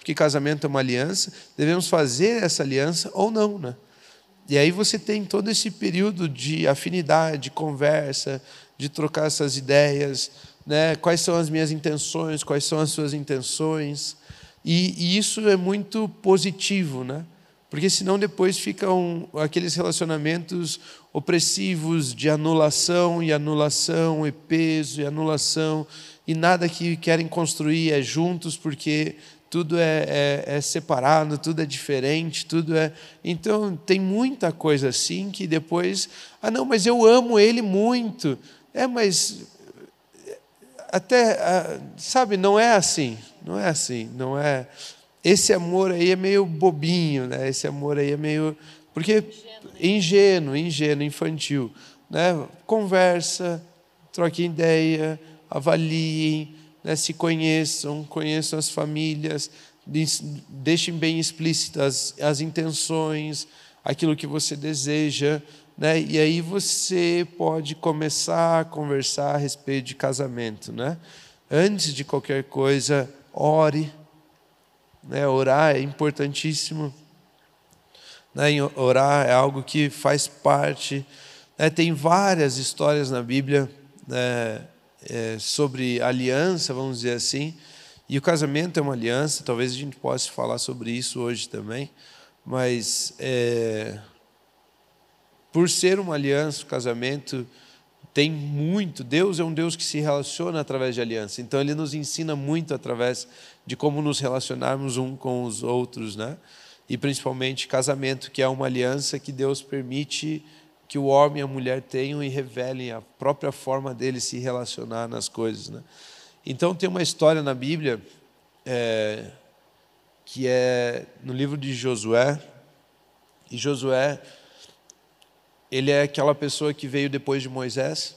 porque casamento é uma aliança, devemos fazer essa aliança ou não, né? E aí você tem todo esse período de afinidade, de conversa, de trocar essas ideias, né? Quais são as minhas intenções, quais são as suas intenções? E, e isso é muito positivo, né? Porque senão depois ficam aqueles relacionamentos opressivos de anulação e anulação e peso e anulação e nada que querem construir é juntos, porque tudo é, é, é, separado, tudo é diferente, tudo é. Então tem muita coisa assim que depois, ah não, mas eu amo ele muito. É, mas até sabe, não é assim, não é assim, não é. Esse amor aí é meio bobinho, né? Esse amor aí é meio porque ingênuo, ingênuo, infantil, né? Conversa, troque ideia avaliem, né, se conheçam, conheçam as famílias, deixem bem explícitas as intenções, aquilo que você deseja, né? E aí você pode começar a conversar a respeito de casamento, né? Antes de qualquer coisa, ore, né? Orar é importantíssimo. Né? Orar é algo que faz parte. Né? Tem várias histórias na Bíblia né? É, sobre aliança, vamos dizer assim, e o casamento é uma aliança, talvez a gente possa falar sobre isso hoje também, mas é, por ser uma aliança, o casamento tem muito. Deus é um Deus que se relaciona através de aliança, então Ele nos ensina muito através de como nos relacionarmos um com os outros, né? E principalmente casamento, que é uma aliança que Deus permite que o homem e a mulher tenham e revelem a própria forma deles se relacionar nas coisas. Né? Então, tem uma história na Bíblia é, que é no livro de Josué. E Josué, ele é aquela pessoa que veio depois de Moisés.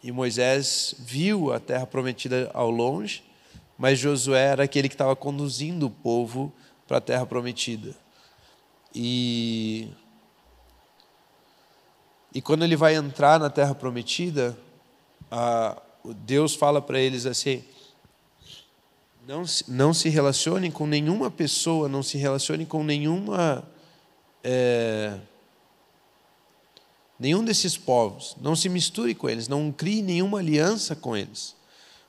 E Moisés viu a terra prometida ao longe, mas Josué era aquele que estava conduzindo o povo para a terra prometida. E e quando ele vai entrar na terra prometida, Deus fala para eles assim: não, não se relacionem com nenhuma pessoa, não se relacionem com nenhuma. É, nenhum desses povos, não se misture com eles, não crie nenhuma aliança com eles.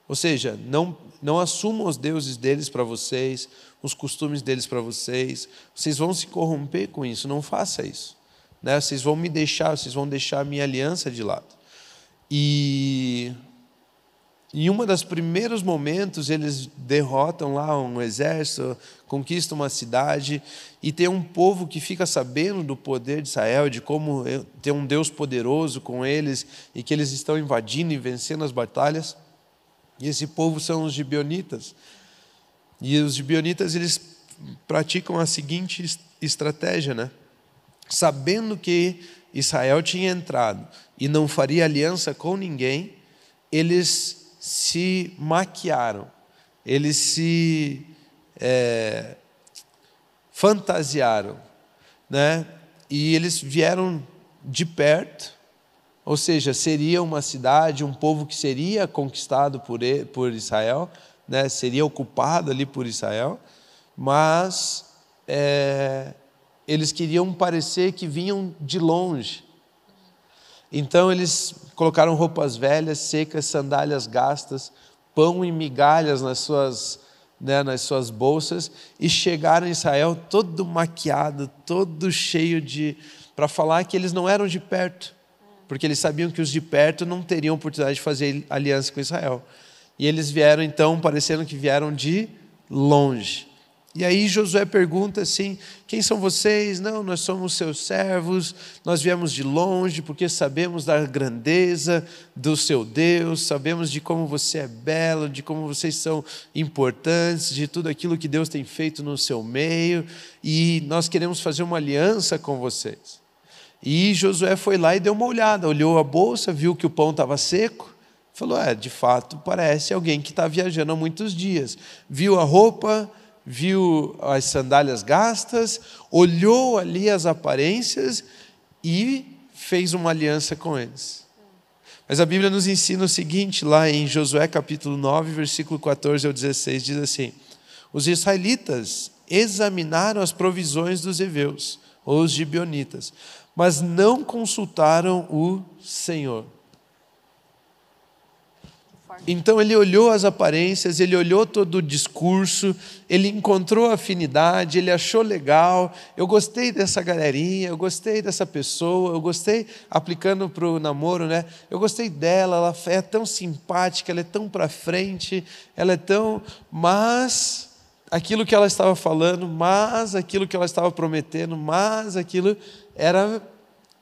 Ou seja, não, não assumam os deuses deles para vocês, os costumes deles para vocês, vocês vão se corromper com isso, não faça isso né? Vocês vão me deixar, vocês vão deixar a minha aliança de lado. E em um dos primeiros momentos eles derrotam lá um exército, conquistam uma cidade e tem um povo que fica sabendo do poder de Israel, de como tem um Deus poderoso com eles e que eles estão invadindo e vencendo as batalhas. E esse povo são os gibeonitas. E os gibeonitas eles praticam a seguinte estratégia, né? Sabendo que Israel tinha entrado e não faria aliança com ninguém, eles se maquiaram, eles se é, fantasiaram, né? E eles vieram de perto, ou seja, seria uma cidade, um povo que seria conquistado por, por Israel, né? Seria ocupado ali por Israel, mas é, eles queriam parecer que vinham de longe. Então eles colocaram roupas velhas, secas, sandálias gastas, pão e migalhas nas suas, né, nas suas bolsas e chegaram em Israel todo maquiado, todo cheio de. para falar que eles não eram de perto, porque eles sabiam que os de perto não teriam oportunidade de fazer aliança com Israel. E eles vieram então parecendo que vieram de longe. E aí Josué pergunta assim: quem são vocês? Não, nós somos seus servos, nós viemos de longe porque sabemos da grandeza do seu Deus, sabemos de como você é belo, de como vocês são importantes, de tudo aquilo que Deus tem feito no seu meio, e nós queremos fazer uma aliança com vocês. E Josué foi lá e deu uma olhada, olhou a bolsa, viu que o pão estava seco, falou: é, de fato, parece alguém que está viajando há muitos dias. Viu a roupa viu as sandálias gastas, olhou ali as aparências e fez uma aliança com eles. Mas a Bíblia nos ensina o seguinte, lá em Josué capítulo 9, versículo 14 ao 16, diz assim: Os israelitas examinaram as provisões dos heveus, ou os gibeonitas, mas não consultaram o Senhor. Então ele olhou as aparências, ele olhou todo o discurso, ele encontrou afinidade, ele achou legal. Eu gostei dessa galerinha, eu gostei dessa pessoa, eu gostei, aplicando para o namoro, né? Eu gostei dela, ela é tão simpática, ela é tão para frente, ela é tão. Mas aquilo que ela estava falando, mas aquilo que ela estava prometendo, mas aquilo era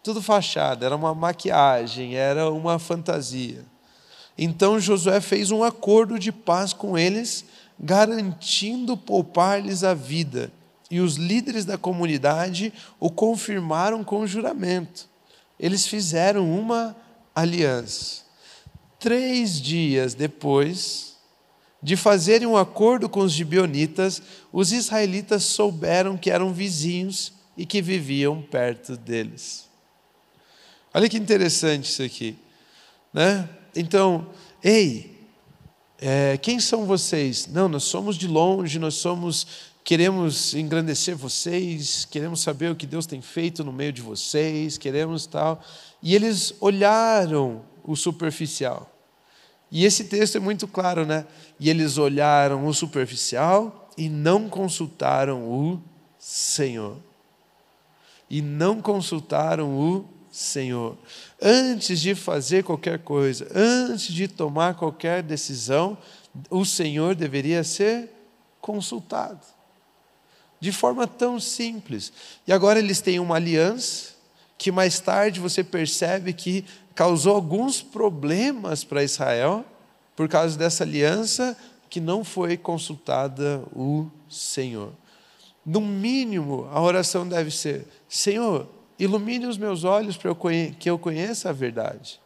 tudo fachada, era uma maquiagem, era uma fantasia. Então Josué fez um acordo de paz com eles, garantindo poupar-lhes a vida. E os líderes da comunidade o confirmaram com juramento. Eles fizeram uma aliança. Três dias depois de fazerem um acordo com os gibeonitas, os israelitas souberam que eram vizinhos e que viviam perto deles. Olha que interessante isso aqui, né? Então, ei, é, quem são vocês? Não, nós somos de longe, nós somos, queremos engrandecer vocês, queremos saber o que Deus tem feito no meio de vocês, queremos tal. E eles olharam o superficial. E esse texto é muito claro, né? E eles olharam o superficial e não consultaram o Senhor. E não consultaram o Senhor. Antes de fazer qualquer coisa, antes de tomar qualquer decisão, o Senhor deveria ser consultado. De forma tão simples. E agora eles têm uma aliança que mais tarde você percebe que causou alguns problemas para Israel por causa dessa aliança que não foi consultada o Senhor. No mínimo, a oração deve ser: Senhor, Ilumine os meus olhos para que eu conheça a verdade.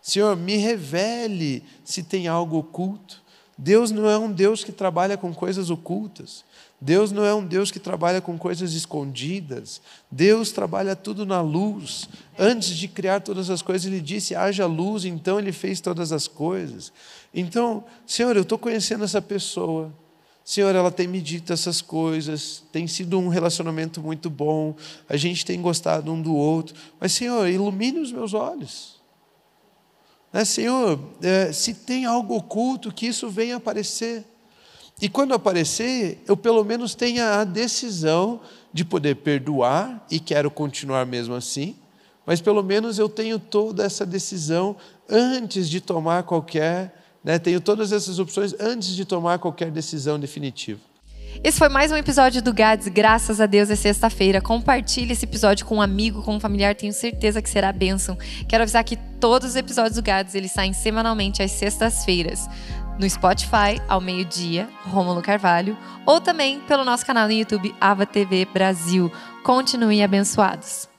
Senhor, me revele se tem algo oculto. Deus não é um Deus que trabalha com coisas ocultas. Deus não é um Deus que trabalha com coisas escondidas. Deus trabalha tudo na luz. Antes de criar todas as coisas, Ele disse: haja luz, então Ele fez todas as coisas. Então, Senhor, eu estou conhecendo essa pessoa. Senhor, ela tem me dito essas coisas, tem sido um relacionamento muito bom, a gente tem gostado um do outro, mas, Senhor, ilumine os meus olhos. Né, Senhor, é, se tem algo oculto, que isso venha aparecer. E quando aparecer, eu pelo menos tenha a decisão de poder perdoar, e quero continuar mesmo assim, mas pelo menos eu tenho toda essa decisão antes de tomar qualquer né? Tenho todas essas opções antes de tomar qualquer decisão definitiva. Esse foi mais um episódio do GADS. Graças a Deus é sexta-feira. Compartilhe esse episódio com um amigo, com um familiar. Tenho certeza que será bênção. Quero avisar que todos os episódios do GADS eles saem semanalmente às sextas-feiras. No Spotify, ao meio-dia, Rômulo Carvalho. Ou também pelo nosso canal no YouTube, Ava TV Brasil. Continuem abençoados.